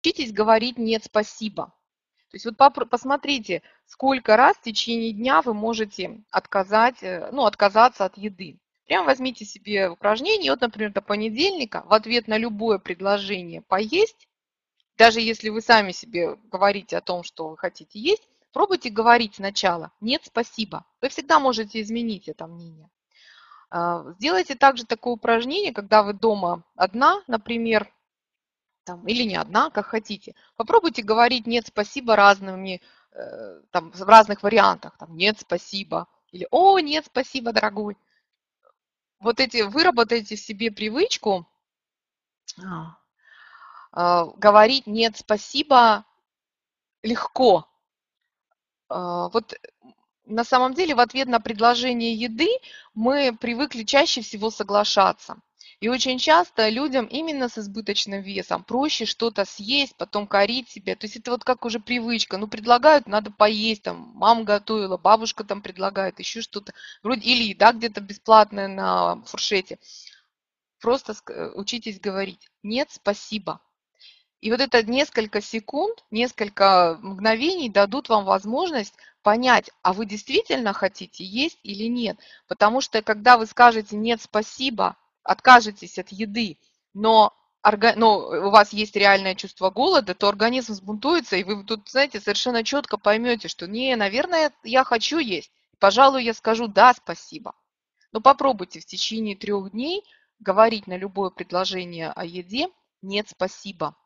учитесь говорить «нет, спасибо». То есть вот посмотрите, сколько раз в течение дня вы можете отказать, э, ну, отказаться от еды. Прям возьмите себе упражнение, вот, например, до понедельника в ответ на любое предложение поесть, даже если вы сами себе говорите о том, что вы хотите есть, пробуйте говорить сначала «нет, спасибо». Вы всегда можете изменить это мнение. А, сделайте также такое упражнение, когда вы дома одна, например, там, или не одна, как хотите. Попробуйте говорить «нет, спасибо» разными, э, там, в разных вариантах. Там, «Нет, спасибо» или «О, нет, спасибо, дорогой». Вот эти, выработайте в себе привычку а, говорить «нет, спасибо» легко. Вот на самом деле в ответ на предложение еды мы привыкли чаще всего соглашаться. И очень часто людям именно с избыточным весом проще что-то съесть, потом корить себя. То есть это вот как уже привычка. Ну, предлагают, надо поесть, там, мама готовила, бабушка там предлагает, еще что-то. Вроде или еда где-то бесплатная на фуршете. Просто э, учитесь говорить «нет, спасибо». И вот это несколько секунд, несколько мгновений дадут вам возможность понять, а вы действительно хотите есть или нет. Потому что когда вы скажете «нет, спасибо», откажетесь от еды, но, но у вас есть реальное чувство голода, то организм сбунтуется, и вы тут, знаете, совершенно четко поймете, что не, наверное, я хочу есть. Пожалуй, я скажу «да, спасибо». Но попробуйте в течение трех дней говорить на любое предложение о еде «нет, спасибо».